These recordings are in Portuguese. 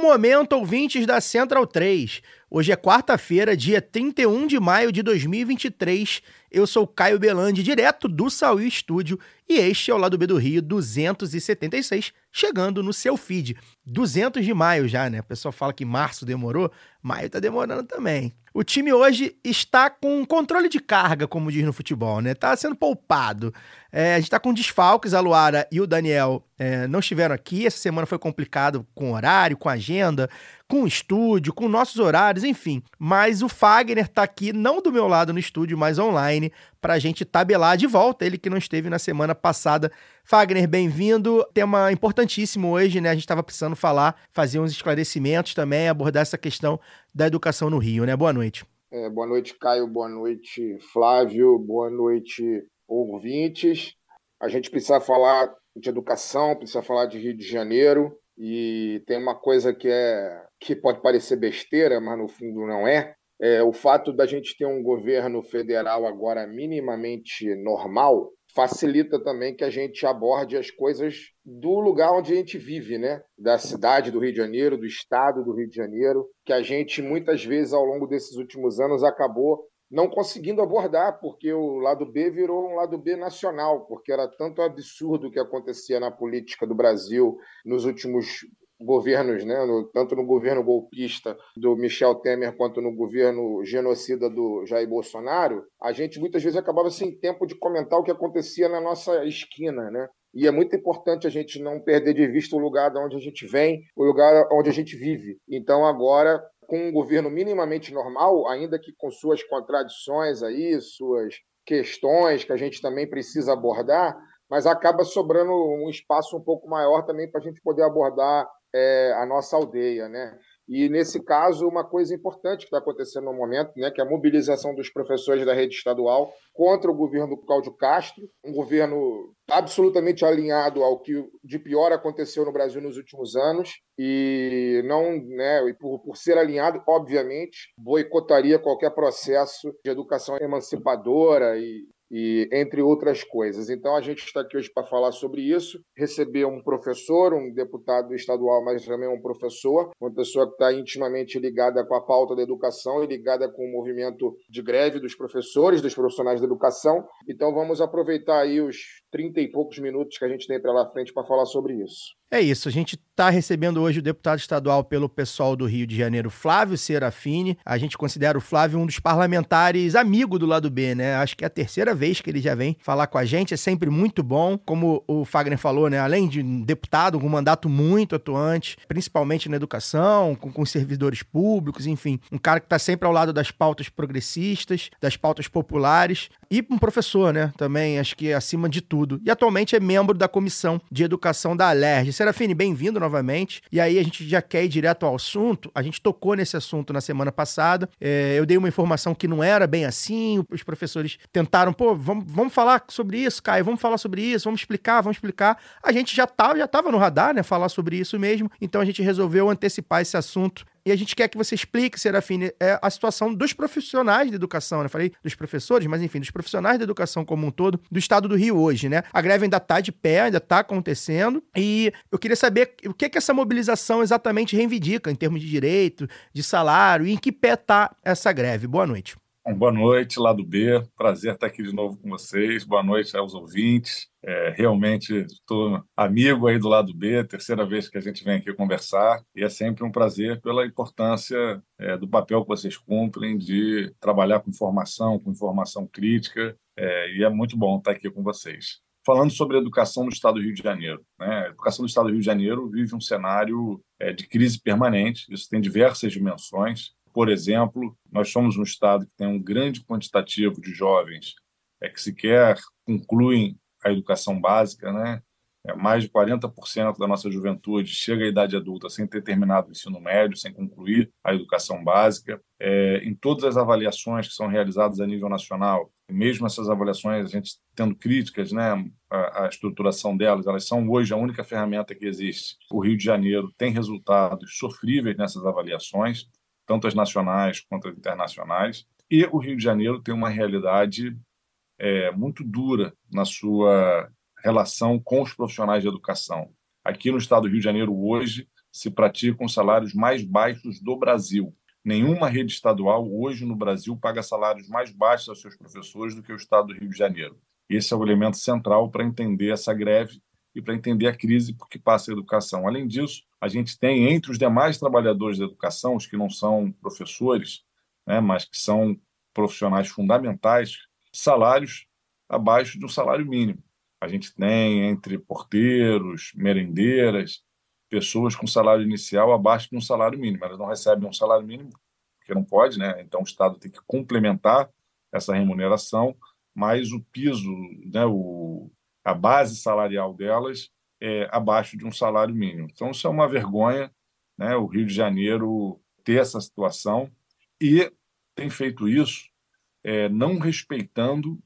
Momento, ouvintes da Central 3. Hoje é quarta-feira, dia 31 de maio de 2023. Eu sou Caio Belandi, direto do Saúl Estúdio, e este é o Lado B do Rio 276, chegando no seu feed. 200 de maio já, né? O pessoal fala que março demorou, maio tá demorando também. O time hoje está com controle de carga, como diz no futebol, né? Tá sendo poupado. É, a gente tá com desfalques, a Luara e o Daniel é, não estiveram aqui. Essa semana foi complicado com horário, com agenda, com estúdio, com nossos horários, enfim. Mas o Fagner tá aqui, não do meu lado no estúdio, mas online, para a gente tabelar de volta. Ele que não esteve na semana passada. Fagner, bem-vindo. Tema importantíssimo hoje, né? A gente estava precisando falar, fazer uns esclarecimentos também, abordar essa questão da educação no Rio, né? Boa noite. É, boa noite, Caio. Boa noite, Flávio. Boa noite, ouvintes. A gente precisa falar de educação, precisa falar de Rio de Janeiro. E tem uma coisa que é que pode parecer besteira, mas no fundo não é. É o fato da gente ter um governo federal agora minimamente normal facilita também que a gente aborde as coisas do lugar onde a gente vive, né? Da cidade do Rio de Janeiro, do estado do Rio de Janeiro, que a gente muitas vezes ao longo desses últimos anos acabou não conseguindo abordar, porque o lado B virou um lado B nacional, porque era tanto absurdo o que acontecia na política do Brasil nos últimos governos, né, no, tanto no governo golpista do Michel Temer quanto no governo genocida do Jair Bolsonaro, a gente muitas vezes acabava sem tempo de comentar o que acontecia na nossa esquina, né? E é muito importante a gente não perder de vista o lugar de onde a gente vem, o lugar onde a gente vive. Então agora com um governo minimamente normal, ainda que com suas contradições aí, suas questões que a gente também precisa abordar, mas acaba sobrando um espaço um pouco maior também para a gente poder abordar é, a nossa aldeia, né? E nesse caso, uma coisa importante que está acontecendo no momento, né, que é a mobilização dos professores da rede estadual contra o governo do Cláudio Castro, um governo absolutamente alinhado ao que de pior aconteceu no Brasil nos últimos anos e não, né, e por, por ser alinhado, obviamente, boicotaria qualquer processo de educação emancipadora e e entre outras coisas. Então a gente está aqui hoje para falar sobre isso, receber um professor, um deputado estadual, mas também um professor, uma pessoa que está intimamente ligada com a pauta da educação e ligada com o movimento de greve dos professores, dos profissionais da educação. Então vamos aproveitar aí os 30 e poucos minutos que a gente tem pela frente para falar sobre isso. É isso, a gente está recebendo hoje o deputado estadual pelo pessoal do Rio de Janeiro, Flávio Serafini. A gente considera o Flávio um dos parlamentares amigo do lado B, né? Acho que é a terceira vez que ele já vem falar com a gente, é sempre muito bom. Como o Fagner falou, né? Além de um deputado com um mandato muito atuante, principalmente na educação, com, com servidores públicos, enfim, um cara que está sempre ao lado das pautas progressistas, das pautas populares, e um professor, né? Também, acho que acima de tudo. E atualmente é membro da Comissão de Educação da Alerj Serafine, bem-vindo novamente. E aí a gente já quer ir direto ao assunto. A gente tocou nesse assunto na semana passada. É, eu dei uma informação que não era bem assim. Os professores tentaram, pô, vamos, vamos falar sobre isso, Caio, vamos falar sobre isso, vamos explicar, vamos explicar. A gente já estava já tava no radar, né? Falar sobre isso mesmo. Então a gente resolveu antecipar esse assunto e a gente quer que você explique, Serafine, é, a situação dos profissionais de educação, né? Falei dos professores, mas enfim, dos profissionais da educação como um todo, do estado do Rio hoje, né? A greve ainda está de pé, ainda está acontecendo, e eu queria saber o que, que essa mobilização exatamente reivindica em termos de direito, de salário, e em que pé está essa greve. Boa noite. Boa noite, lado B. Prazer estar aqui de novo com vocês. Boa noite aos ouvintes. É, realmente estou amigo aí do lado B, terceira vez que a gente vem aqui conversar, e é sempre um prazer pela importância é, do papel que vocês cumprem de trabalhar com informação, com informação crítica, é, e é muito bom estar aqui com vocês. Falando sobre a educação no estado do Rio de Janeiro. Né? A educação do estado do Rio de Janeiro vive um cenário é, de crise permanente, isso tem diversas dimensões. Por exemplo, nós somos um estado que tem um grande quantitativo de jovens é, que sequer concluem a educação básica, né? É, mais de 40% da nossa juventude chega à idade adulta sem ter terminado o ensino médio, sem concluir a educação básica. É, em todas as avaliações que são realizadas a nível nacional, mesmo essas avaliações, a gente tendo críticas, né, a, a, estruturação delas, elas são hoje a única ferramenta que existe. O Rio de Janeiro tem resultados sofríveis nessas avaliações, tanto as nacionais quanto as internacionais, e o Rio de Janeiro tem uma realidade é, muito dura na sua relação com os profissionais de educação. Aqui no estado do Rio de Janeiro, hoje, se praticam salários mais baixos do Brasil. Nenhuma rede estadual hoje no Brasil paga salários mais baixos aos seus professores do que o estado do Rio de Janeiro. Esse é o elemento central para entender essa greve e para entender a crise por que passa a educação. Além disso, a gente tem entre os demais trabalhadores da educação, os que não são professores, né, mas que são profissionais fundamentais, salários abaixo de um salário mínimo. A gente tem entre porteiros, merendeiras, pessoas com salário inicial abaixo de um salário mínimo. Elas não recebem um salário mínimo, porque não pode, né? Então o Estado tem que complementar essa remuneração, mas o piso, né, o, a base salarial delas é abaixo de um salário mínimo. Então isso é uma vergonha, né? O Rio de Janeiro ter essa situação e tem feito isso é, não respeitando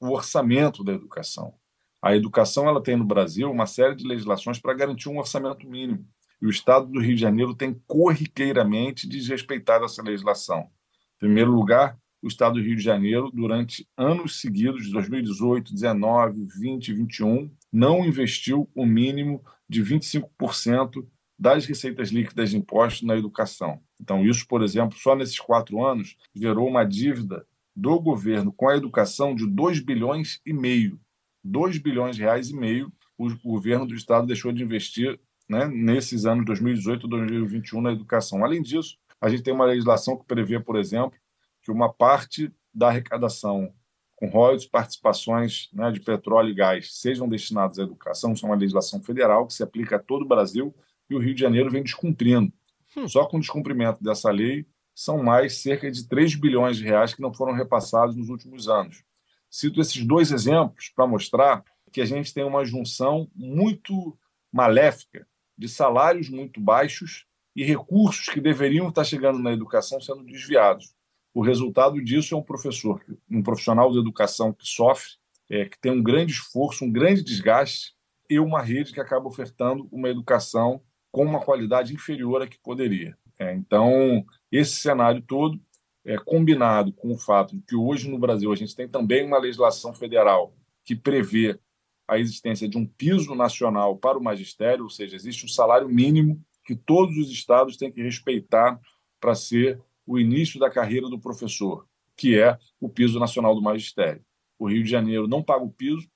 o orçamento da educação. A educação ela tem no Brasil uma série de legislações para garantir um orçamento mínimo. E o Estado do Rio de Janeiro tem corriqueiramente desrespeitado essa legislação. Em primeiro lugar, o Estado do Rio de Janeiro, durante anos seguidos, de 2018, 19, 20 21, não investiu o mínimo de 25% das receitas líquidas de impostos na educação. Então, isso, por exemplo, só nesses quatro anos, gerou uma dívida do governo com a educação de 2 bilhões e meio. 2 bilhões de reais e meio o governo do estado deixou de investir né, nesses anos 2018 e 2021 na educação. Além disso, a gente tem uma legislação que prevê, por exemplo, que uma parte da arrecadação com royalties, participações né, de petróleo e gás sejam destinados à educação. Isso é uma legislação federal que se aplica a todo o Brasil e o Rio de Janeiro vem descumprindo. Hum. Só com o descumprimento dessa lei, são mais cerca de 3 bilhões de reais que não foram repassados nos últimos anos. Cito esses dois exemplos para mostrar que a gente tem uma junção muito maléfica de salários muito baixos e recursos que deveriam estar chegando na educação sendo desviados. O resultado disso é um professor, um profissional de educação que sofre, é, que tem um grande esforço, um grande desgaste, e uma rede que acaba ofertando uma educação com uma qualidade inferior à que poderia. É, então, esse cenário todo é, combinado com o fato de que hoje no Brasil a gente tem também uma legislação federal que prevê a existência de um piso nacional para o magistério, ou seja, existe um salário mínimo que todos os estados têm que respeitar para ser o início da carreira do professor, que é o piso nacional do magistério. O Rio de Janeiro não paga o piso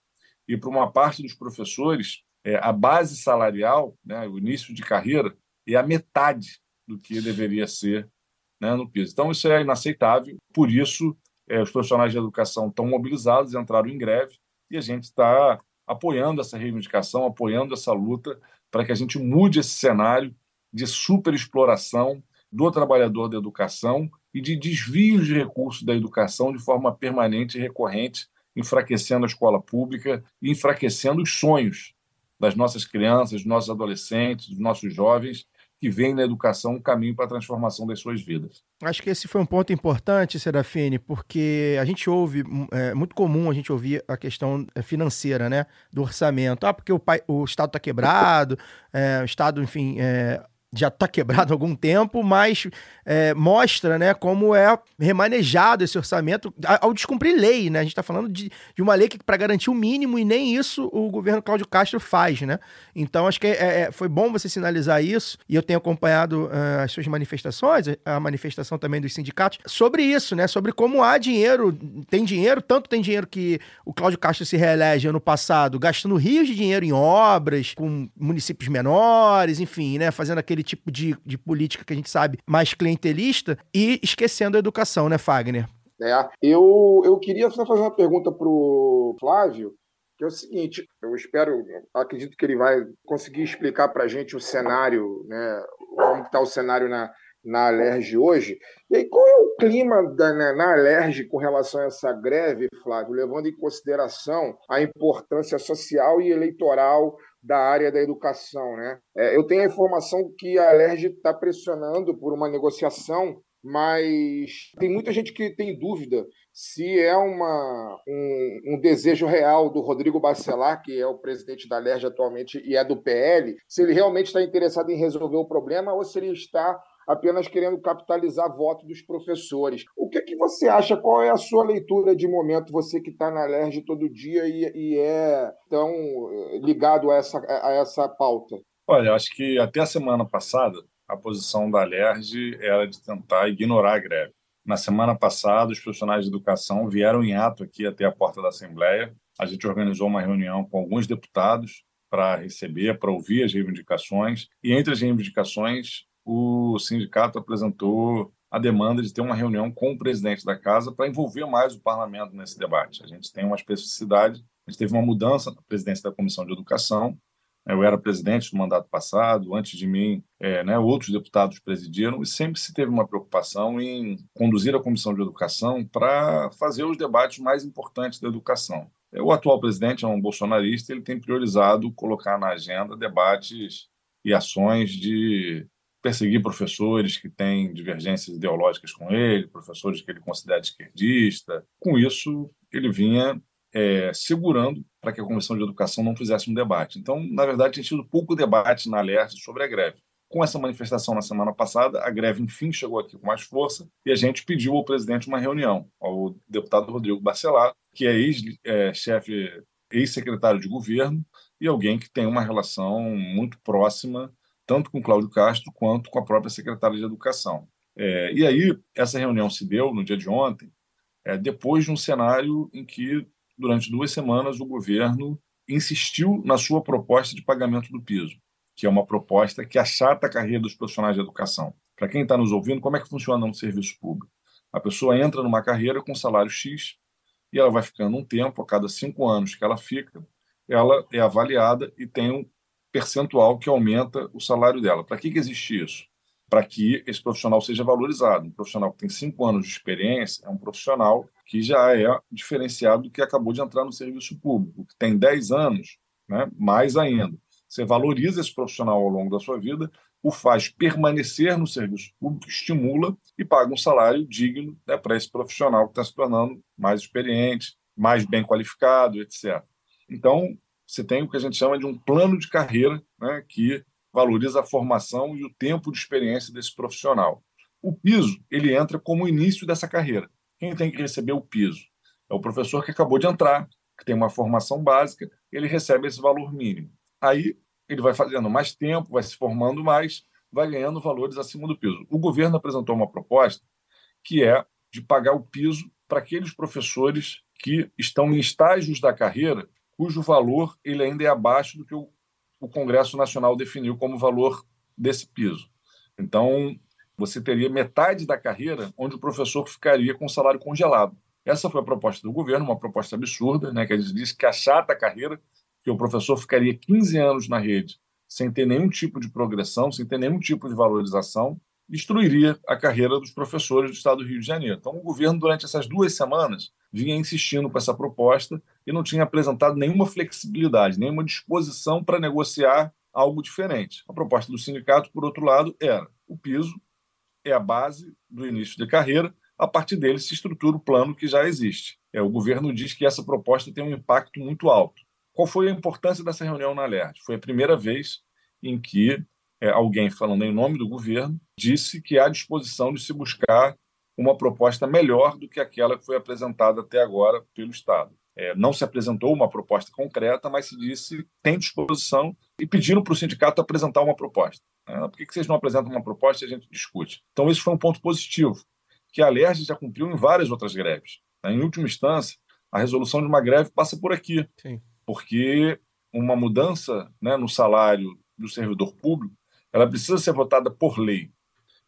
e para uma parte dos professores é, a base salarial, né, o início de carreira, é a metade do que deveria ser né, no piso. Então, isso é inaceitável. Por isso, é, os profissionais de educação estão mobilizados, entraram em greve, e a gente está apoiando essa reivindicação, apoiando essa luta para que a gente mude esse cenário de superexploração do trabalhador da educação e de desvios de recursos da educação de forma permanente e recorrente, enfraquecendo a escola pública e enfraquecendo os sonhos das nossas crianças, dos nossos adolescentes, dos nossos jovens que veem na educação um caminho para a transformação das suas vidas. Acho que esse foi um ponto importante, Serafine, porque a gente ouve, é muito comum a gente ouvir a questão é, financeira, né, do orçamento. Ah, porque o, pai, o Estado está quebrado, é, o Estado, enfim, é, já está quebrado há algum tempo, mas é, mostra né, como é remanejado esse orçamento ao descumprir lei. Né? A gente está falando de, de, uma lei que para garantir o mínimo e nem isso o governo Cláudio Castro faz. Né? Então acho que é, é, foi bom você sinalizar isso e eu tenho acompanhado uh, as suas manifestações, a manifestação também dos sindicatos, sobre isso, né? sobre como há dinheiro, tem dinheiro, tanto tem dinheiro que o Cláudio Castro se reelege ano passado gastando rios de dinheiro em obras, com municípios menores, enfim, né? fazendo aquele tipo de, de política que a gente sabe mais clientelista e esquecendo a educação, né, Fagner? É, eu, eu queria só fazer uma pergunta para o Flávio, que é o seguinte, eu espero, acredito que ele vai conseguir explicar para a gente o cenário, né, como está o cenário na, na Alerj hoje. E aí, qual é o clima da, né, na Alerj com relação a essa greve, Flávio, levando em consideração a importância social e eleitoral da área da educação? Né? É, eu tenho a informação que a Alerj está pressionando por uma negociação mas tem muita gente que tem dúvida se é uma, um, um, desejo real do Rodrigo Bacelar, que é o presidente da LERJ atualmente e é do PL, se ele realmente está interessado em resolver o problema ou se ele está apenas querendo capitalizar voto dos professores. O que, que você acha? Qual é a sua leitura de momento, você que está na LERJ todo dia e, e, é tão eh, ligado a essa, a essa pauta? Olha, acho que até a semana passada a posição da LERJ era de tentar ignorar a greve. Na semana passada, os profissionais de educação vieram em ato aqui até a porta da Assembleia. A gente organizou uma reunião com alguns deputados para receber, para ouvir as reivindicações. E entre as reivindicações, o sindicato apresentou a demanda de ter uma reunião com o presidente da casa para envolver mais o parlamento nesse debate. A gente tem uma especificidade, a gente teve uma mudança na presidência da Comissão de Educação eu era presidente do mandato passado, antes de mim, é, né, outros deputados presidiram, e sempre se teve uma preocupação em conduzir a Comissão de Educação para fazer os debates mais importantes da educação. O atual presidente é um bolsonarista, ele tem priorizado colocar na agenda debates e ações de perseguir professores que têm divergências ideológicas com ele, professores que ele considera esquerdista. Com isso, ele vinha é, segurando para que a Comissão de Educação não fizesse um debate. Então, na verdade, tem tido pouco debate na Alerj sobre a greve. Com essa manifestação na semana passada, a greve, enfim, chegou aqui com mais força e a gente pediu ao presidente uma reunião, ao deputado Rodrigo Bacelar, que é ex-chefe, é, ex-secretário de governo e alguém que tem uma relação muito próxima, tanto com Cláudio Castro quanto com a própria secretária de Educação. É, e aí, essa reunião se deu no dia de ontem, é, depois de um cenário em que durante duas semanas, o governo insistiu na sua proposta de pagamento do piso, que é uma proposta que achata a carreira dos profissionais de educação. Para quem está nos ouvindo, como é que funciona um serviço público? A pessoa entra numa carreira com salário X e ela vai ficando um tempo, a cada cinco anos que ela fica, ela é avaliada e tem percentual que aumenta o salário dela. Para que, que existe isso? Para que esse profissional seja valorizado. Um profissional que tem cinco anos de experiência é um profissional que já é diferenciado do que acabou de entrar no serviço público, que tem 10 anos, né, mais ainda. Você valoriza esse profissional ao longo da sua vida, o faz permanecer no serviço público, estimula e paga um salário digno né, para esse profissional que está se tornando mais experiente, mais bem qualificado, etc. Então, você tem o que a gente chama de um plano de carreira né, que valoriza a formação e o tempo de experiência desse profissional. O piso ele entra como início dessa carreira. Quem tem que receber o piso? É o professor que acabou de entrar, que tem uma formação básica, ele recebe esse valor mínimo. Aí ele vai fazendo mais tempo, vai se formando mais, vai ganhando valores acima do piso. O governo apresentou uma proposta que é de pagar o piso para aqueles professores que estão em estágios da carreira cujo valor ele ainda é abaixo do que o, o Congresso Nacional definiu como valor desse piso. Então, você teria metade da carreira onde o professor ficaria com o salário congelado. Essa foi a proposta do governo, uma proposta absurda, né, que a gente diz que achata a carreira, que o professor ficaria 15 anos na rede sem ter nenhum tipo de progressão, sem ter nenhum tipo de valorização, destruiria a carreira dos professores do Estado do Rio de Janeiro. Então, o governo, durante essas duas semanas, vinha insistindo com essa proposta e não tinha apresentado nenhuma flexibilidade, nenhuma disposição para negociar algo diferente. A proposta do sindicato, por outro lado, era o piso é a base do início de carreira. A partir dele se estrutura o plano que já existe. É, o governo diz que essa proposta tem um impacto muito alto. Qual foi a importância dessa reunião na LERJ? Foi a primeira vez em que é, alguém, falando em nome do governo, disse que há disposição de se buscar uma proposta melhor do que aquela que foi apresentada até agora pelo Estado. É, não se apresentou uma proposta concreta, mas se disse tem disposição e pediram para o sindicato apresentar uma proposta. É, por que, que vocês não apresentam uma proposta e a gente discute? Então, esse foi um ponto positivo, que a Alerj já cumpriu em várias outras greves. Né? Em última instância, a resolução de uma greve passa por aqui, Sim. porque uma mudança né, no salário do servidor público ela precisa ser votada por lei.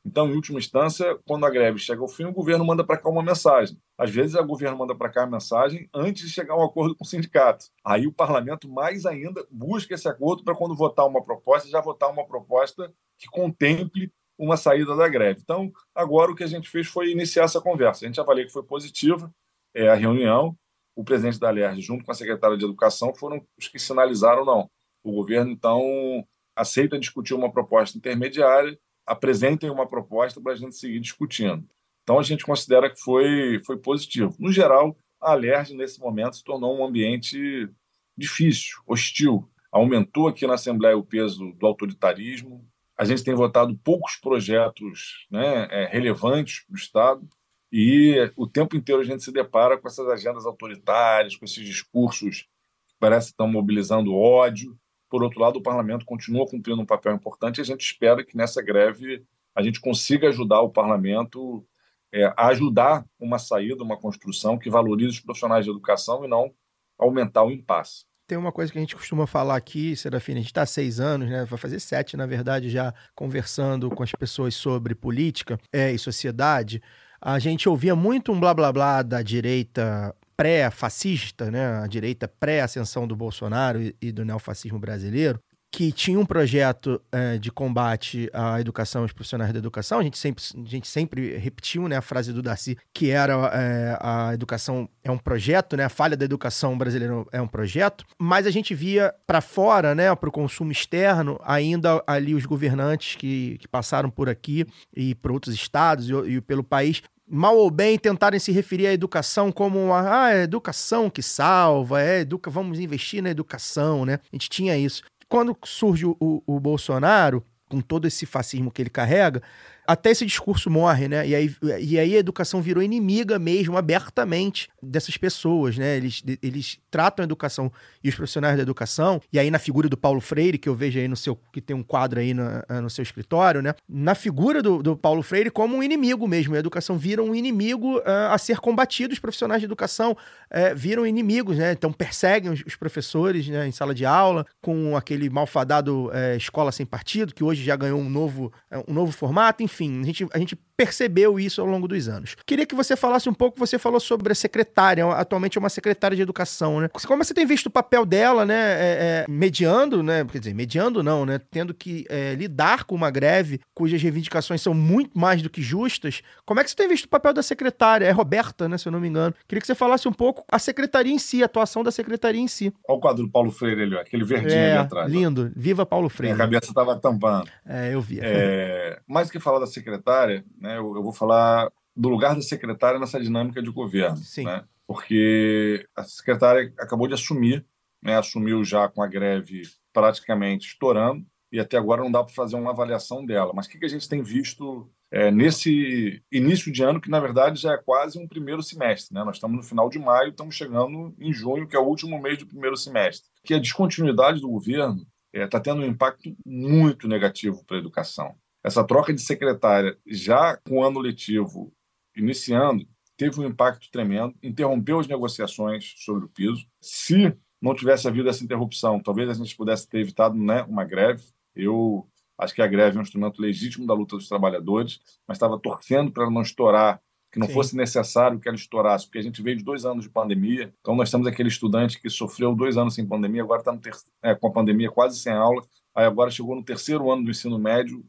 Então, em última instância, quando a greve chega ao fim, o governo manda para cá uma mensagem. Às vezes, o governo manda para cá a mensagem antes de chegar a um acordo com o sindicato. Aí, o parlamento, mais ainda, busca esse acordo para, quando votar uma proposta, já votar uma proposta que contemple uma saída da greve. Então, agora o que a gente fez foi iniciar essa conversa. A gente avalia que foi positiva é, a reunião. O presidente da LERJ, junto com a secretária de Educação, foram os que sinalizaram não. O governo, então, aceita discutir uma proposta intermediária, apresentem uma proposta para a gente seguir discutindo. Então, a gente considera que foi, foi positivo. No geral, a LERJ, nesse momento, se tornou um ambiente difícil, hostil. Aumentou aqui na Assembleia o peso do autoritarismo, a gente tem votado poucos projetos né, é, relevantes para o Estado e o tempo inteiro a gente se depara com essas agendas autoritárias, com esses discursos que parece que estão mobilizando ódio. Por outro lado, o parlamento continua cumprindo um papel importante a gente espera que nessa greve a gente consiga ajudar o parlamento é, a ajudar uma saída, uma construção que valorize os profissionais de educação e não aumentar o impasse. Tem uma coisa que a gente costuma falar aqui, Serafina, a gente está há seis anos, né? Vai fazer sete, na verdade, já conversando com as pessoas sobre política é, e sociedade. A gente ouvia muito um blá blá blá da direita pré-fascista, né? A direita pré-ascensão do Bolsonaro e, e do neofascismo brasileiro, que tinha um projeto é, de combate à educação aos profissionais da educação. A gente sempre, a gente sempre repetiu né, a frase do Darcy, que era é, a educação é um projeto, né, a falha da educação brasileira é um projeto, mas a gente via para fora, né, para o consumo externo, ainda ali os governantes que, que passaram por aqui e por outros estados e, e pelo país mal ou bem, tentarem se referir à educação como uma, ah, é a educação que salva, é educa, vamos investir na educação, né? A gente tinha isso quando surge o, o Bolsonaro, com todo esse fascismo que ele carrega, até esse discurso morre, né? E aí, e aí a educação virou inimiga mesmo, abertamente, dessas pessoas, né? Eles, eles tratam a educação e os profissionais da educação, e aí na figura do Paulo Freire, que eu vejo aí no seu, que tem um quadro aí no, no seu escritório, né? Na figura do, do Paulo Freire como um inimigo mesmo. A educação vira um inimigo uh, a ser combatido, os profissionais de educação uh, viram inimigos, né? Então perseguem os, os, professores né, em sala de aula, com aquele malfadado uh, escola sem partido, que hoje já ganhou um novo, um novo formato, enfim enfim, a gente, a gente percebeu isso ao longo dos anos. Queria que você falasse um pouco, você falou sobre a secretária, atualmente é uma secretária de educação, né? Como você tem visto o papel dela, né, é, é, mediando, né, quer dizer, mediando não, né, tendo que é, lidar com uma greve cujas reivindicações são muito mais do que justas, como é que você tem visto o papel da secretária? É Roberta, né, se eu não me engano. Queria que você falasse um pouco a secretaria em si, a atuação da secretaria em si. Olha o quadro do Paulo Freire ali, ó, aquele verdinho é, ali atrás. lindo. Ó. Viva Paulo Freire. Minha cabeça estava tampando. É, eu vi. É, mais que falar da secretária, né, eu, eu vou falar do lugar da secretária nessa dinâmica de governo. Sim. Né? Porque a secretária acabou de assumir, né? assumiu já com a greve praticamente estourando, e até agora não dá para fazer uma avaliação dela. Mas o que, que a gente tem visto é, nesse início de ano, que na verdade já é quase um primeiro semestre? Né? Nós estamos no final de maio, estamos chegando em junho, que é o último mês do primeiro semestre. Que a descontinuidade do governo está é, tá tendo um impacto muito negativo para a educação. Essa troca de secretária, já com o ano letivo iniciando, teve um impacto tremendo, interrompeu as negociações sobre o piso. Se não tivesse havido essa interrupção, talvez a gente pudesse ter evitado né, uma greve. Eu acho que a greve é um instrumento legítimo da luta dos trabalhadores, mas estava torcendo para não estourar, que não Sim. fosse necessário que ela estourasse, porque a gente veio de dois anos de pandemia. Então, nós temos aquele estudante que sofreu dois anos sem pandemia, agora está é, com a pandemia quase sem aula, aí agora chegou no terceiro ano do ensino médio,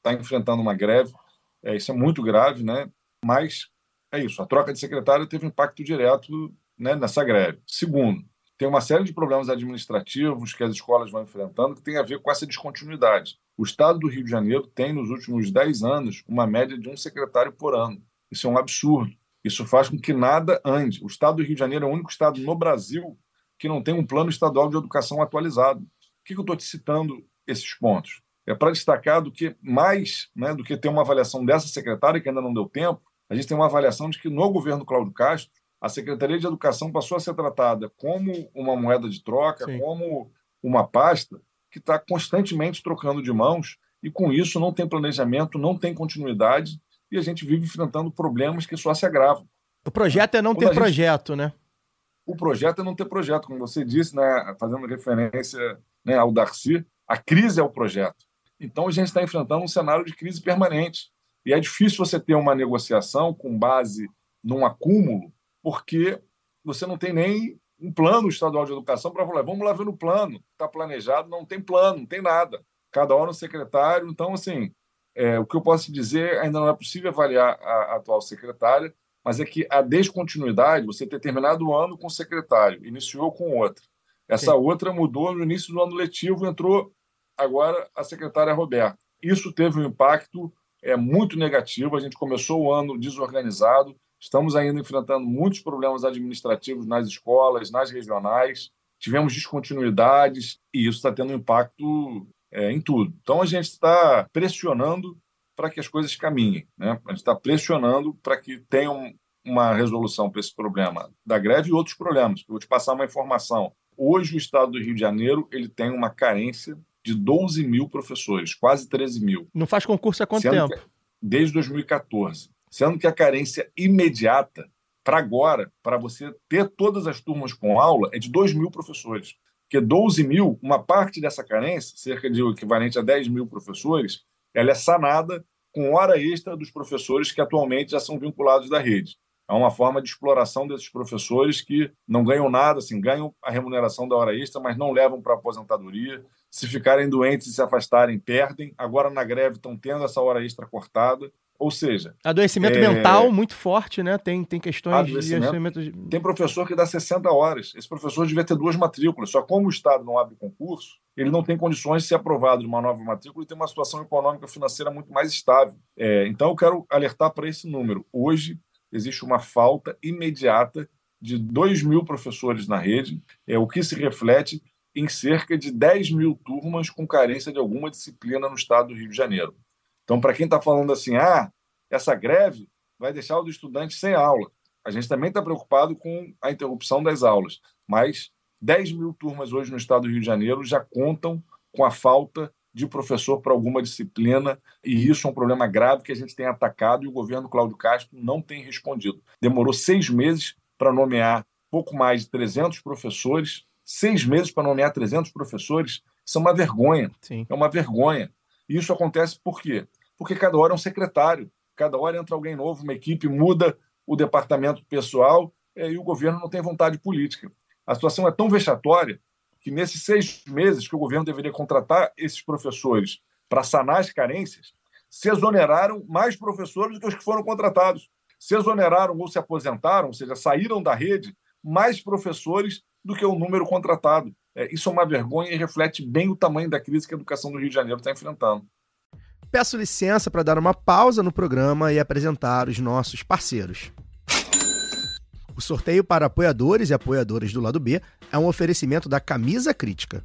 está enfrentando uma greve. É, isso é muito grave, né? Mas é isso. A troca de secretário teve impacto direto né, nessa greve. Segundo, tem uma série de problemas administrativos que as escolas vão enfrentando que tem a ver com essa descontinuidade. O Estado do Rio de Janeiro tem, nos últimos 10 anos, uma média de um secretário por ano. Isso é um absurdo. Isso faz com que nada ande. O Estado do Rio de Janeiro é o único estado no Brasil que não tem um plano estadual de educação atualizado. Por que eu estou te citando esses pontos? É para destacar do que mais né, do que ter uma avaliação dessa secretária, que ainda não deu tempo, a gente tem uma avaliação de que no governo Cláudio Castro, a Secretaria de Educação passou a ser tratada como uma moeda de troca, Sim. como uma pasta que está constantemente trocando de mãos e com isso não tem planejamento, não tem continuidade e a gente vive enfrentando problemas que só se agravam. O projeto é não Quando ter gente... projeto, né? O projeto é não ter projeto, como você disse, né, fazendo referência né, ao Darcy, a crise é o projeto. Então, a gente está enfrentando um cenário de crise permanente. E é difícil você ter uma negociação com base num acúmulo, porque você não tem nem um plano estadual de educação para falar, vamos lá ver no plano, está planejado, não tem plano, não tem nada. Cada hora um secretário. Então, assim, é, o que eu posso dizer, ainda não é possível avaliar a, a atual secretária, mas é que a descontinuidade, você ter terminado o ano com o secretário, iniciou com outra. Essa Sim. outra mudou no início do ano letivo, entrou agora a secretária Roberta. Isso teve um impacto é, muito negativo. A gente começou o ano desorganizado, estamos ainda enfrentando muitos problemas administrativos nas escolas, nas regionais, tivemos descontinuidades e isso está tendo um impacto é, em tudo. Então a gente está pressionando para que as coisas caminhem, né? A gente está pressionando para que tenha uma resolução para esse problema da greve e outros problemas. Eu vou te passar uma informação. Hoje o Estado do Rio de Janeiro ele tem uma carência de 12 mil professores, quase 13 mil. Não faz concurso há quanto tempo? Que, desde 2014. Sendo que a carência imediata para agora, para você ter todas as turmas com aula, é de 2 mil professores. Porque 12 mil, uma parte dessa carência, cerca de o equivalente a 10 mil professores, ela é sanada com hora extra dos professores que atualmente já são vinculados da rede. É uma forma de exploração desses professores que não ganham nada, assim, ganham a remuneração da hora extra, mas não levam para a aposentadoria. Se ficarem doentes e se afastarem, perdem. Agora, na greve, estão tendo essa hora extra cortada. Ou seja. Adoecimento é... mental muito forte, né? Tem, tem questões de adoecimento. De... Tem professor que dá 60 horas. Esse professor devia ter duas matrículas. Só como o Estado não abre concurso, ele não tem condições de ser aprovado de uma nova matrícula e ter uma situação econômica financeira muito mais estável. É, então, eu quero alertar para esse número. Hoje, existe uma falta imediata de 2 mil professores na rede, é o que se reflete em cerca de 10 mil turmas com carência de alguma disciplina no estado do Rio de Janeiro. Então, para quem está falando assim, ah, essa greve vai deixar os estudantes sem aula. A gente também está preocupado com a interrupção das aulas, mas 10 mil turmas hoje no estado do Rio de Janeiro já contam com a falta de professor para alguma disciplina, e isso é um problema grave que a gente tem atacado e o governo Cláudio Castro não tem respondido. Demorou seis meses para nomear pouco mais de 300 professores, seis meses para nomear 300 professores, isso é uma vergonha. Sim. É uma vergonha. E isso acontece por quê? porque cada hora é um secretário, cada hora entra alguém novo, uma equipe muda o departamento pessoal é, e o governo não tem vontade política. A situação é tão vexatória que nesses seis meses que o governo deveria contratar esses professores para sanar as carências, se exoneraram mais professores do que os que foram contratados. Se exoneraram ou se aposentaram, ou seja, saíram da rede, mais professores do que o número contratado. É, isso é uma vergonha e reflete bem o tamanho da crise que a educação do Rio de Janeiro está enfrentando peço licença para dar uma pausa no programa e apresentar os nossos parceiros. O sorteio para apoiadores e apoiadoras do lado B é um oferecimento da Camisa Crítica.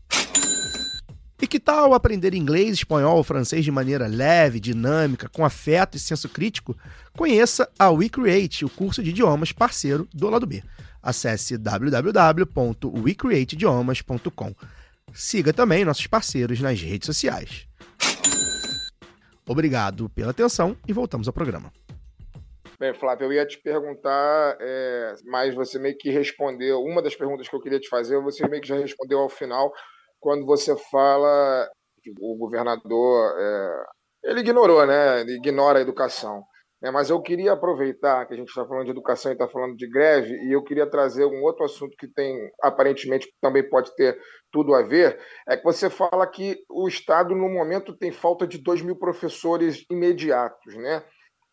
E que tal aprender inglês, espanhol francês de maneira leve, dinâmica, com afeto e senso crítico? Conheça a WeCreate, o curso de idiomas parceiro do lado B. Acesse www.wecreateidiomas.com. Siga também nossos parceiros nas redes sociais. Obrigado pela atenção e voltamos ao programa. Bem, Flávio, eu ia te perguntar, é, mas você meio que respondeu. Uma das perguntas que eu queria te fazer, você meio que já respondeu ao final, quando você fala que o governador é, ele ignorou, né? Ignora a educação. É, mas eu queria aproveitar que a gente está falando de educação e está falando de greve, e eu queria trazer um outro assunto que tem, aparentemente, também pode ter tudo a ver, é que você fala que o Estado, no momento, tem falta de 2 mil professores imediatos, né?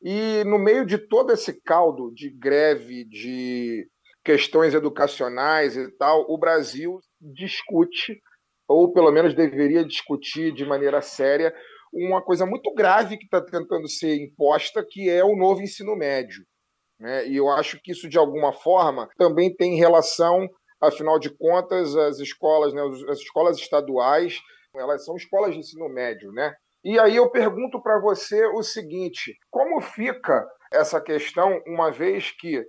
E no meio de todo esse caldo de greve, de questões educacionais e tal, o Brasil discute ou pelo menos deveria discutir de maneira séria uma coisa muito grave que está tentando ser imposta, que é o novo ensino médio. Né? E eu acho que isso, de alguma forma, também tem relação, afinal de contas, as escolas, né, as escolas estaduais, elas são escolas de ensino médio, né? E aí eu pergunto para você o seguinte: como fica essa questão, uma vez que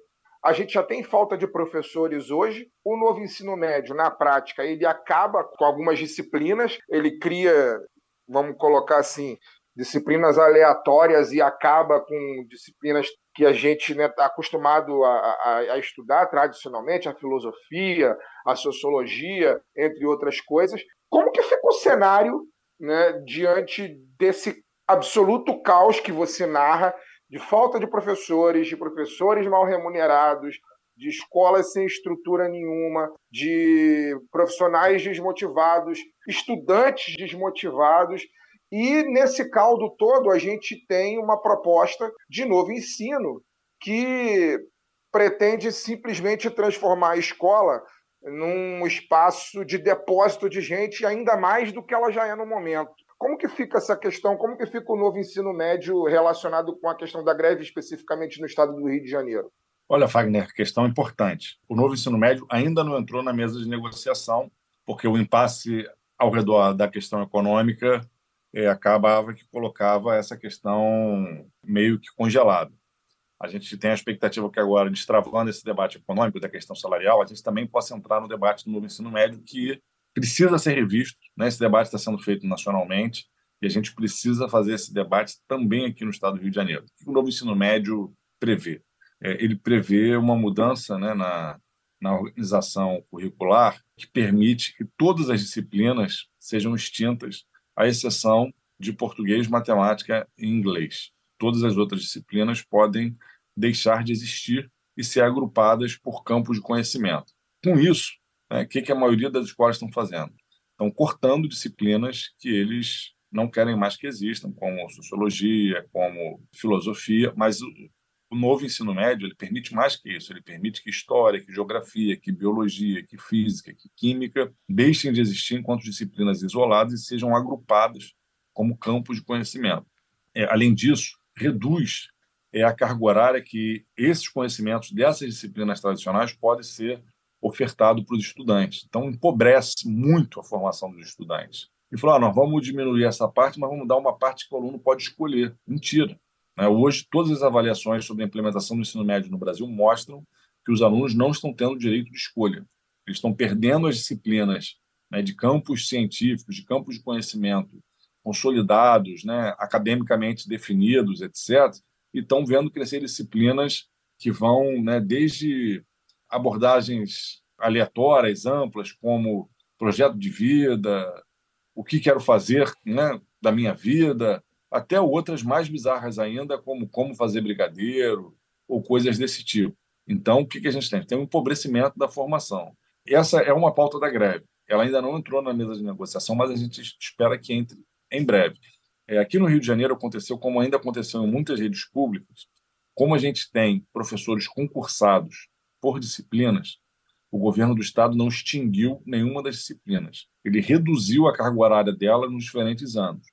a gente já tem falta de professores hoje. O novo ensino médio, na prática, ele acaba com algumas disciplinas, ele cria, vamos colocar assim, disciplinas aleatórias e acaba com disciplinas que a gente está né, tá acostumado a, a, a, estudar tradicionalmente, a filosofia, a sociologia, entre outras coisas. Como que fica o cenário né, diante desse absoluto caos que você narra, de falta de professores, de professores mal remunerados, de escolas sem estrutura nenhuma, de profissionais desmotivados, estudantes desmotivados. E nesse caldo todo, a gente tem uma proposta de novo ensino que pretende simplesmente transformar a escola num espaço de depósito de gente ainda mais do que ela já é no momento. Como que fica essa questão? Como que fica o novo ensino médio relacionado com a questão da greve especificamente no estado do Rio de Janeiro? Olha, Fagner, questão importante. O novo ensino médio ainda não entrou na mesa de negociação, porque o impasse ao redor da questão econômica é, acabava que colocava essa questão meio que congelada. A gente tem a expectativa que agora, destravando esse debate econômico da questão salarial, a gente também possa entrar no debate do novo ensino médio, que precisa ser revisto. Né? Esse debate está sendo feito nacionalmente e a gente precisa fazer esse debate também aqui no estado do Rio de Janeiro. O que o novo ensino médio prevê? é, ele prevê uma mudança né, na, na organização curricular que permite que todas as disciplinas sejam extintas, à exceção de português, matemática e inglês. Todas as outras disciplinas podem deixar de existir e ser agrupadas por campos de conhecimento. Com isso, né, o que, que a maioria das escolas estão fazendo? Estão cortando disciplinas que eles não querem mais que existam, como sociologia, como filosofia, mas o novo ensino médio ele permite mais que isso, ele permite que história, que geografia, que biologia, que física, que química deixem de existir enquanto disciplinas isoladas e sejam agrupadas como campos de conhecimento. É, além disso, reduz é, a carga horária que esses conhecimentos dessas disciplinas tradicionais podem ser ofertado para os estudantes. Então, empobrece muito a formação dos estudantes. E falou: ah, nós vamos diminuir essa parte, mas vamos dar uma parte que o aluno pode escolher. Mentira. Né? Hoje, todas as avaliações sobre a implementação do ensino médio no Brasil mostram que os alunos não estão tendo direito de escolha. Eles estão perdendo as disciplinas né, de campos científicos, de campos de conhecimento consolidados, né, academicamente definidos, etc., e estão vendo crescer disciplinas que vão né, desde abordagens aleatórias, amplas, como projeto de vida, o que quero fazer né, da minha vida, até outras mais bizarras ainda, como como fazer brigadeiro ou coisas desse tipo. Então, o que, que a gente tem? Tem um empobrecimento da formação. Essa é uma pauta da greve. Ela ainda não entrou na mesa de negociação, mas a gente espera que entre em breve. É, aqui no Rio de Janeiro aconteceu, como ainda aconteceu em muitas redes públicas, como a gente tem professores concursados por disciplinas, o governo do estado não extinguiu nenhuma das disciplinas. Ele reduziu a carga horária dela nos diferentes anos.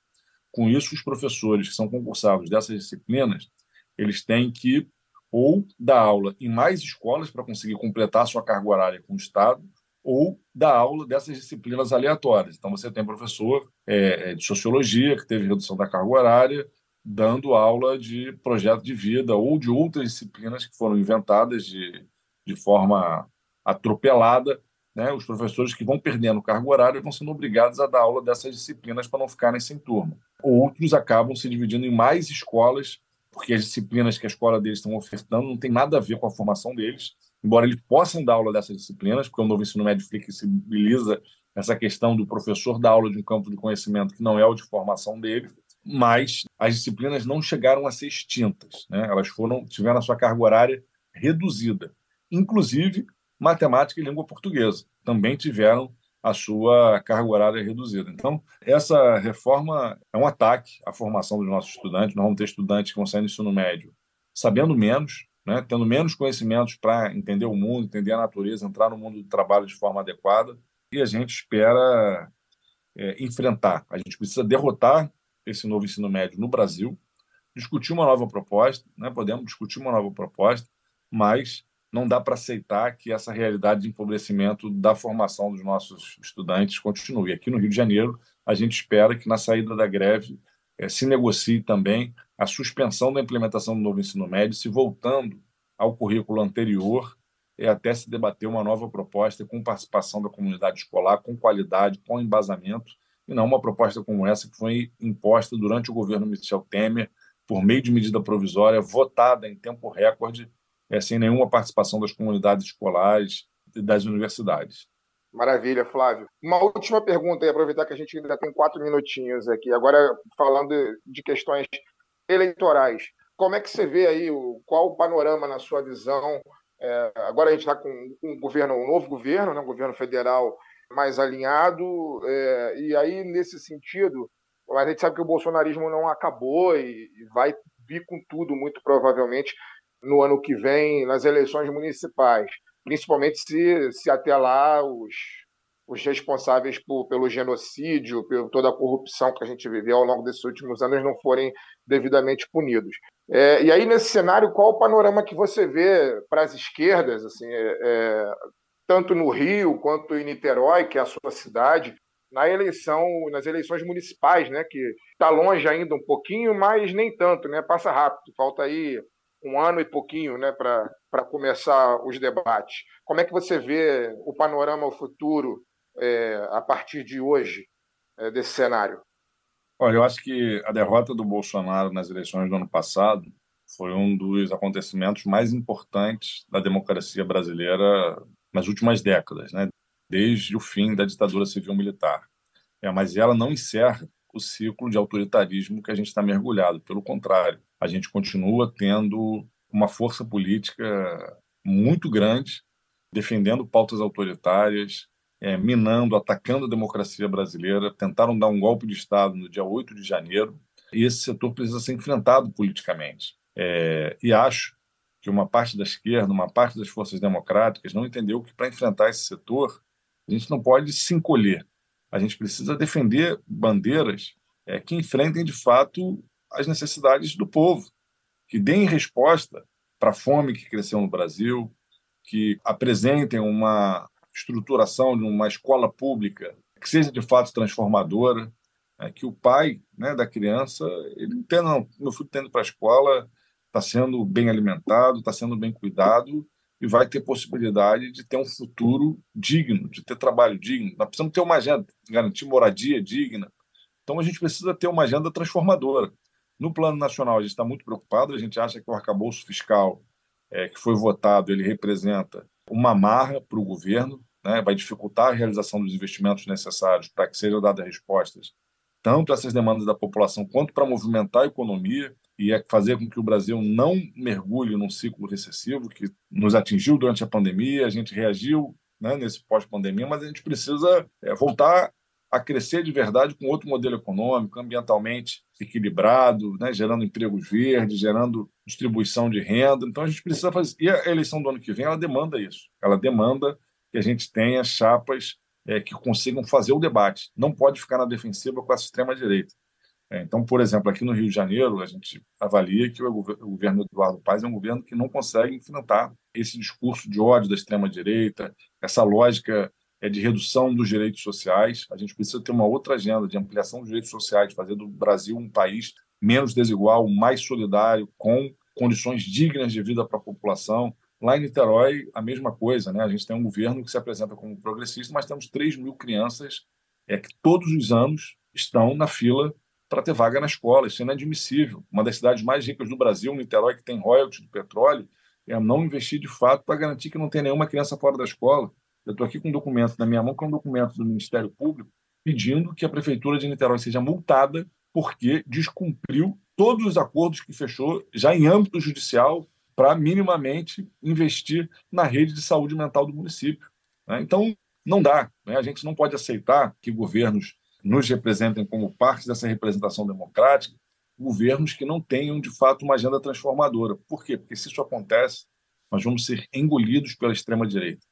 Com isso, os professores que são concursados dessas disciplinas, eles têm que ou dar aula em mais escolas para conseguir completar sua carga horária com o Estado, ou dar aula dessas disciplinas aleatórias. Então, você tem professor é, é, de sociologia, que teve redução da carga horária, dando aula de projeto de vida ou de outras disciplinas que foram inventadas de, de forma atropelada né, os professores que vão perdendo carga horária vão sendo obrigados a dar aula dessas disciplinas para não ficarem sem turma. Outros acabam se dividindo em mais escolas, porque as disciplinas que a escola deles estão ofertando não tem nada a ver com a formação deles, embora eles possam dar aula dessas disciplinas, porque o novo ensino médio flexibiliza essa questão do professor dar aula de um campo de conhecimento que não é o de formação dele, mas as disciplinas não chegaram a ser extintas, né? elas foram tiveram a sua carga horária reduzida. Inclusive, matemática e língua portuguesa. Também tiveram a sua carga horária reduzida. Então, essa reforma é um ataque à formação dos nossos estudantes. Nós vamos ter estudantes que vão sair do ensino médio sabendo menos, né, tendo menos conhecimentos para entender o mundo, entender a natureza, entrar no mundo do trabalho de forma adequada. E a gente espera é, enfrentar. A gente precisa derrotar esse novo ensino médio no Brasil, discutir uma nova proposta, né, podemos discutir uma nova proposta, mas não dá para aceitar que essa realidade de empobrecimento da formação dos nossos estudantes continue. Aqui no Rio de Janeiro, a gente espera que na saída da greve eh, se negocie também a suspensão da implementação do novo ensino médio, se voltando ao currículo anterior e até se debater uma nova proposta com participação da comunidade escolar, com qualidade, com embasamento, e não uma proposta como essa que foi imposta durante o governo Michel Temer por meio de medida provisória, votada em tempo recorde, é, sem nenhuma participação das comunidades escolares e das universidades. Maravilha, Flávio. Uma última pergunta, e aproveitar que a gente ainda tem quatro minutinhos aqui. Agora, falando de questões eleitorais, como é que você vê aí, o, qual o panorama na sua visão? É, agora a gente está com um governo, um novo governo, né, um governo federal mais alinhado, é, e aí, nesse sentido, a gente sabe que o bolsonarismo não acabou e, e vai vir com tudo, muito provavelmente, no ano que vem, nas eleições municipais principalmente se, se até lá os, os responsáveis por, pelo genocídio, por toda a corrupção que a gente viveu ao longo desses últimos anos não forem devidamente punidos. É, e aí, nesse cenário, qual o panorama que você vê para as esquerdas, assim, é, é, tanto no Rio quanto em Niterói, que é a sua cidade, na eleição, nas eleições municipais, né, que está longe ainda um pouquinho, mas nem tanto, né, passa rápido, falta aí um ano e pouquinho né, para começar os debates. Como é que você vê o panorama futuro é, a partir de hoje é, desse cenário? Olha, eu acho que a derrota do Bolsonaro nas eleições do ano passado foi um dos acontecimentos mais importantes da democracia brasileira nas últimas décadas, né? desde o fim da ditadura civil-militar. É, mas ela não encerra o ciclo de autoritarismo que a gente está mergulhado. Pelo contrário, a gente continua tendo uma força política muito grande, defendendo pautas autoritárias, é, minando, atacando a democracia brasileira. Tentaram dar um golpe de Estado no dia 8 de janeiro, e esse setor precisa ser enfrentado politicamente. É, e acho que uma parte da esquerda, uma parte das forças democráticas não entendeu que para enfrentar esse setor, a gente não pode se encolher. A gente precisa defender bandeiras é, que enfrentem de fato as necessidades do povo, que deem resposta para a fome que cresceu no Brasil, que apresentem uma estruturação de uma escola pública que seja de fato transformadora, né? que o pai né, da criança ele entenda, não, meu filho está indo para a escola, está sendo bem alimentado, está sendo bem cuidado e vai ter possibilidade de ter um futuro digno, de ter trabalho digno. Nós precisamos ter uma agenda, garantir moradia digna. Então a gente precisa ter uma agenda transformadora. No plano nacional, a gente está muito preocupado, a gente acha que o arcabouço fiscal é, que foi votado, ele representa uma marra para o governo, né, vai dificultar a realização dos investimentos necessários para que sejam dadas respostas tanto essas demandas da população quanto para movimentar a economia e é fazer com que o Brasil não mergulhe num ciclo recessivo que nos atingiu durante a pandemia, a gente reagiu né, nesse pós-pandemia, mas a gente precisa é, voltar a crescer de verdade com outro modelo econômico, ambientalmente equilibrado, né, gerando empregos verdes, gerando distribuição de renda. Então a gente precisa fazer. E a eleição do ano que vem ela demanda isso. Ela demanda que a gente tenha chapas é, que consigam fazer o debate. Não pode ficar na defensiva com a extrema direita. É, então, por exemplo, aqui no Rio de Janeiro, a gente avalia que o governo Eduardo Paes é um governo que não consegue enfrentar esse discurso de ódio da extrema direita, essa lógica é de redução dos direitos sociais. A gente precisa ter uma outra agenda de ampliação dos direitos sociais, fazer do Brasil um país menos desigual, mais solidário, com condições dignas de vida para a população. Lá em Niterói, a mesma coisa, né? A gente tem um governo que se apresenta como progressista, mas temos 3 mil crianças é, que todos os anos estão na fila para ter vaga na escola. Isso é inadmissível. Uma das cidades mais ricas do Brasil, Niterói, que tem royalties do petróleo, é não investir de fato para garantir que não tem nenhuma criança fora da escola. Eu estou aqui com um documento na minha mão, que é um documento do Ministério Público, pedindo que a Prefeitura de Niterói seja multada porque descumpriu todos os acordos que fechou, já em âmbito judicial, para minimamente investir na rede de saúde mental do município. Né? Então, não dá. Né? A gente não pode aceitar que governos nos representem como parte dessa representação democrática, governos que não tenham, de fato, uma agenda transformadora. Por quê? Porque se isso acontece, nós vamos ser engolidos pela extrema-direita.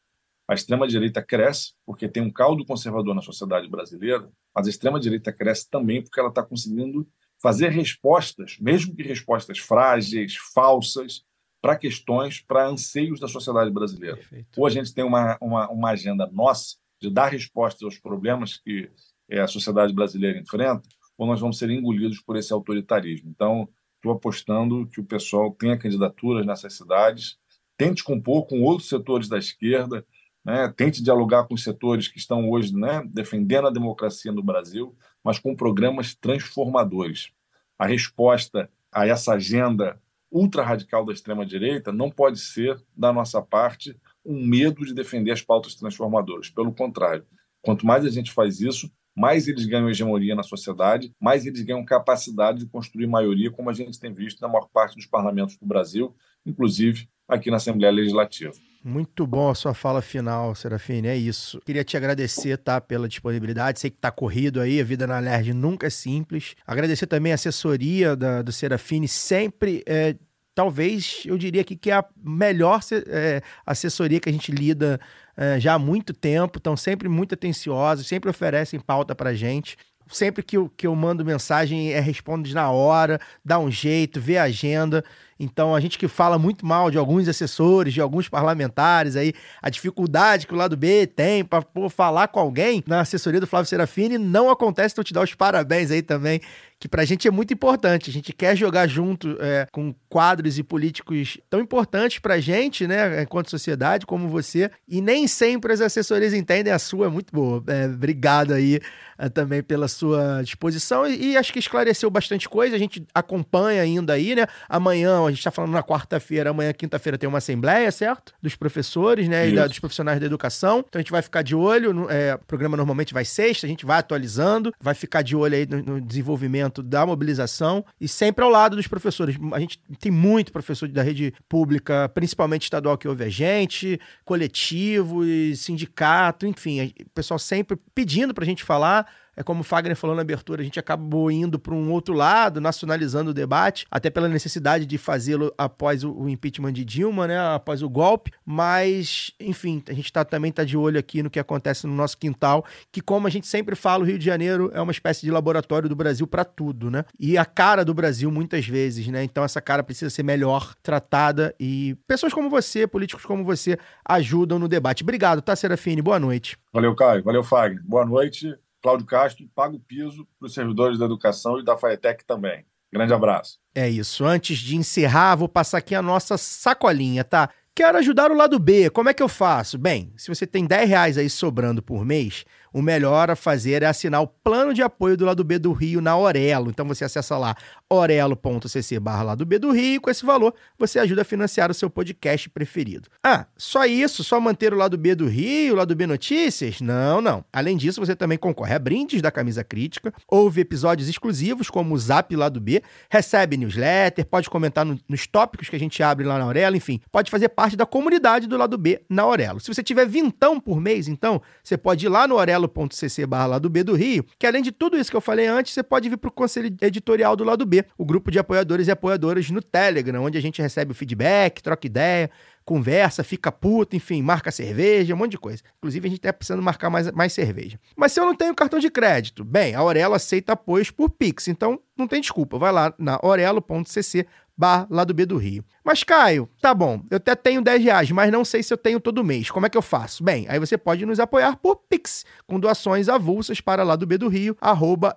A extrema-direita cresce porque tem um caldo conservador na sociedade brasileira, mas a extrema-direita cresce também porque ela está conseguindo fazer respostas, mesmo que respostas frágeis, falsas, para questões, para anseios da sociedade brasileira. Perfeito. Ou a gente tem uma, uma, uma agenda nossa de dar respostas aos problemas que é, a sociedade brasileira enfrenta, ou nós vamos ser engolidos por esse autoritarismo. Então, estou apostando que o pessoal tenha candidaturas nessas cidades, tente compor com outros setores da esquerda, né, tente dialogar com os setores que estão hoje né, defendendo a democracia no Brasil, mas com programas transformadores. A resposta a essa agenda ultra radical da extrema-direita, não pode ser, da nossa parte, um medo de defender as pautas transformadoras. Pelo contrário, quanto mais a gente faz isso, mais eles ganham hegemonia na sociedade, mais eles ganham capacidade de construir maioria, como a gente tem visto na maior parte dos parlamentos do Brasil, inclusive aqui na Assembleia Legislativa. Muito bom a sua fala final, Serafine. É isso. Queria te agradecer, tá, pela disponibilidade. Sei que tá corrido aí, a vida na LERJ nunca é simples. Agradecer também a assessoria da, do Serafine, sempre é, talvez eu diria aqui que é a melhor é, assessoria que a gente lida é, já há muito tempo, estão sempre muito atenciosos, sempre oferecem pauta para gente. Sempre que eu, que eu mando mensagem é responde na hora, dá um jeito, vê a agenda. Então, a gente que fala muito mal de alguns assessores, de alguns parlamentares aí, a dificuldade que o lado B tem para falar com alguém na assessoria do Flávio Serafini não acontece, então te dar os parabéns aí também, que pra gente é muito importante. A gente quer jogar junto é, com quadros e políticos tão importantes pra gente, né, enquanto sociedade, como você, e nem sempre as assessorias entendem, a sua é muito boa. É, obrigado aí é, também pela sua disposição e, e acho que esclareceu bastante coisa, a gente acompanha ainda aí, né, amanhã a gente está falando na quarta-feira, amanhã, quinta-feira, tem uma assembleia, certo? Dos professores, né? Isso. E da, dos profissionais da educação. Então a gente vai ficar de olho. No, é, o programa normalmente vai sexta, a gente vai atualizando, vai ficar de olho aí no, no, desenvolvimento da mobilização e sempre ao lado dos professores. A gente tem muito professor da rede pública, principalmente estadual, que ouve a gente, coletivos, sindicato, enfim, o pessoal sempre pedindo para a gente falar é como o Fagner falou na abertura, a gente acabou indo para um outro lado, nacionalizando o debate, até pela necessidade de fazê-lo após o, impeachment de Dilma, né, após o golpe, mas, enfim, a gente tá, também está de olho aqui no que acontece no nosso quintal, que como a gente sempre fala, o Rio de Janeiro é uma espécie de laboratório do Brasil para tudo, né? E a cara do Brasil muitas vezes, né? Então essa cara precisa ser melhor tratada e pessoas como você, políticos como você, ajudam no debate. Obrigado, tá, Serafine? Boa noite. Valeu, Caio. Valeu, Fagner. Boa noite. Cláudio Castro paga o piso para os servidores da educação e da FAETEC também. Grande abraço. É isso. Antes de encerrar, vou passar aqui a nossa sacolinha, tá? Quero ajudar o lado B. Como é que eu faço? Bem, se você tem 10 reais aí sobrando por mês, o melhor a fazer é assinar o plano de apoio do lado B do Rio na Orelo. Então você acessa lá orelo.cc barra lado B do Rio e com esse valor você ajuda a financiar o seu podcast preferido. Ah, só isso? Só manter o lado B do Rio, o lado B Notícias? Não, não. Além disso, você também concorre a brindes da Camisa Crítica, ouve episódios exclusivos como o Zap Lado B, recebe newsletter, pode comentar no, nos tópicos que a gente abre lá na Orelo, enfim, pode fazer parte da comunidade do lado B na Orelo. Se você tiver vintão por mês, então, você pode ir lá no Orelo orelo.cc barra lado B do Rio, que além de tudo isso que eu falei antes, você pode vir para o conselho editorial do lado B, o grupo de apoiadores e apoiadoras no Telegram, onde a gente recebe o feedback, troca ideia, conversa, fica puto, enfim, marca cerveja, um monte de coisa. Inclusive, a gente tá precisando marcar mais, mais cerveja. Mas se eu não tenho cartão de crédito, bem, a Aurelo aceita apoios por Pix, então não tem desculpa. Vai lá na orelo.cc bar lá do B do Rio. Mas, Caio, tá bom, eu até tenho 10 reais, mas não sei se eu tenho todo mês. Como é que eu faço? Bem, aí você pode nos apoiar por Pix, com doações avulsas para lá do B do Rio, arroba.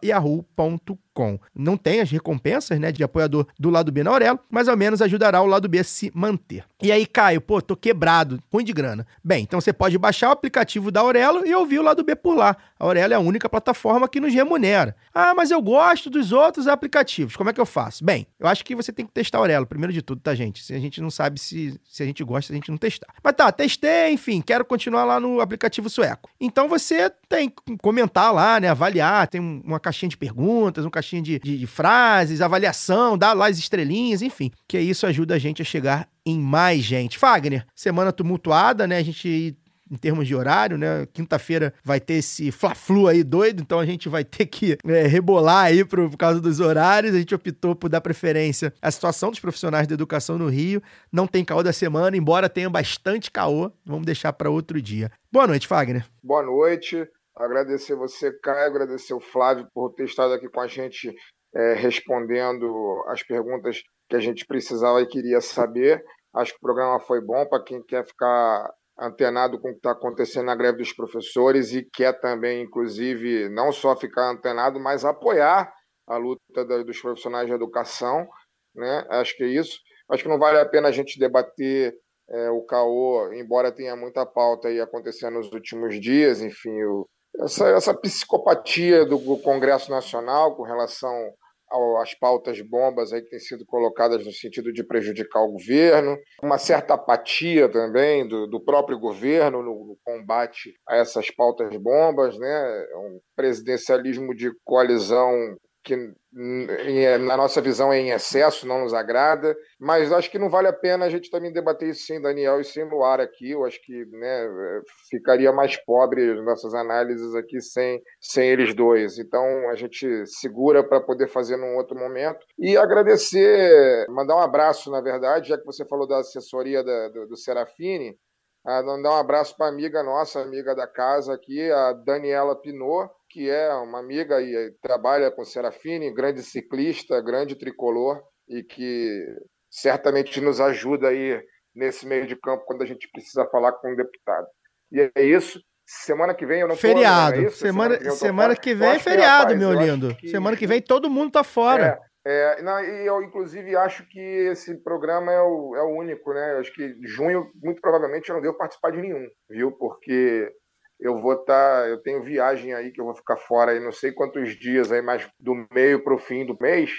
Não tem as recompensas, né, de apoiador do lado B na Aurelo, mas ao menos ajudará o lado B a se manter. E aí, Caio, pô, tô quebrado, ruim de grana. Bem, então você pode baixar o aplicativo da Aurelo e ouvir o lado B por lá. A Aurelo é a única plataforma que nos remunera. Ah, mas eu gosto dos outros aplicativos. Como é que eu faço? Bem, eu acho que você tem que testar a Aurelo, primeiro de tudo, tá, gente? Se a gente não sabe se, se a gente gosta, se a gente não testar. Mas tá, testei, enfim, quero continuar lá no aplicativo sueco. Então você tem comentar lá, né? Avaliar, tem uma caixinha de perguntas, uma caixinha de, de, de frases, avaliação, dá lá as estrelinhas, enfim. Que isso ajuda a gente a chegar em mais gente. Fagner, semana tumultuada, né? A gente em termos de horário, né? Quinta-feira vai ter esse fla-flu aí doido, então a gente vai ter que é, rebolar aí por, por causa dos horários. A gente optou por dar preferência à situação dos profissionais da educação no Rio. Não tem caô da semana, embora tenha bastante caô. Vamos deixar para outro dia. Boa noite, Fagner. Boa noite. Agradecer você, Caio, agradecer o Flávio por ter estado aqui com a gente é, respondendo as perguntas que a gente precisava e queria saber. Acho que o programa foi bom para quem quer ficar antenado com o que está acontecendo na greve dos professores e quer também, inclusive, não só ficar antenado, mas apoiar a luta dos profissionais de educação. Né? Acho que é isso. Acho que não vale a pena a gente debater é, o caô, embora tenha muita pauta aí acontecendo nos últimos dias, enfim, o, essa, essa psicopatia do Congresso Nacional com relação às pautas bombas aí que têm sido colocadas no sentido de prejudicar o governo, uma certa apatia também do, do próprio governo no, no, combate a essas pautas bombas, né? um presidencialismo de coalizão que na nossa visão é em excesso, não nos agrada, mas acho que não vale a pena a gente também debater isso sem Daniel e sem Luar aqui, eu acho que né, ficaria mais pobre as nossas análises aqui sem, sem eles dois, então a gente segura para poder fazer num outro momento, e agradecer, mandar um abraço, na verdade, já que você falou da assessoria da, do, do Serafine, mandar um abraço para amiga nossa, amiga da casa aqui, a Daniela Pinot, que é uma amiga e trabalha com Serafine, grande ciclista, grande tricolor e que certamente nos ajuda aí nesse meio de campo quando a gente precisa falar com um deputado. E é isso. Semana que vem eu não feriado. Tô, é semana, semana, semana que vem é feriado, meu lindo. Que... Semana que vem todo mundo tá fora. É, é, e eu, inclusive, acho que esse programa é o, é o único, né? Eu acho que junho, muito provavelmente, eu não devo participar de nenhum, viu? Porque eu vou estar, tá, eu tenho viagem aí que eu vou ficar fora aí não sei quantos dias aí, mais do meio para o fim do mês.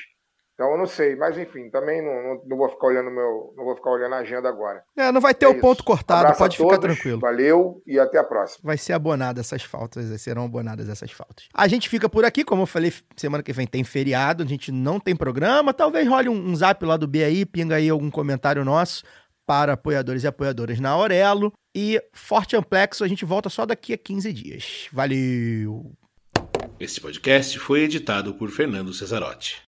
Então eu não sei, mas enfim, também não, não, não, vou ficar olhando meu, não vou ficar olhando a agenda agora. É, não vai ter é o isso. ponto cortado, Abraço pode ficar tranquilo. Valeu e até a próxima. Vai ser abonada essas faltas, serão abonadas essas faltas. A gente fica por aqui, como eu falei, semana que vem tem feriado, a gente não tem programa, talvez role um, um zap lá do B aí, pinga aí algum comentário nosso para apoiadores e apoiadoras na Aurelo. E Forte Amplexo, a gente volta só daqui a 15 dias. Valeu! Esse podcast foi editado por Fernando Cesarotti.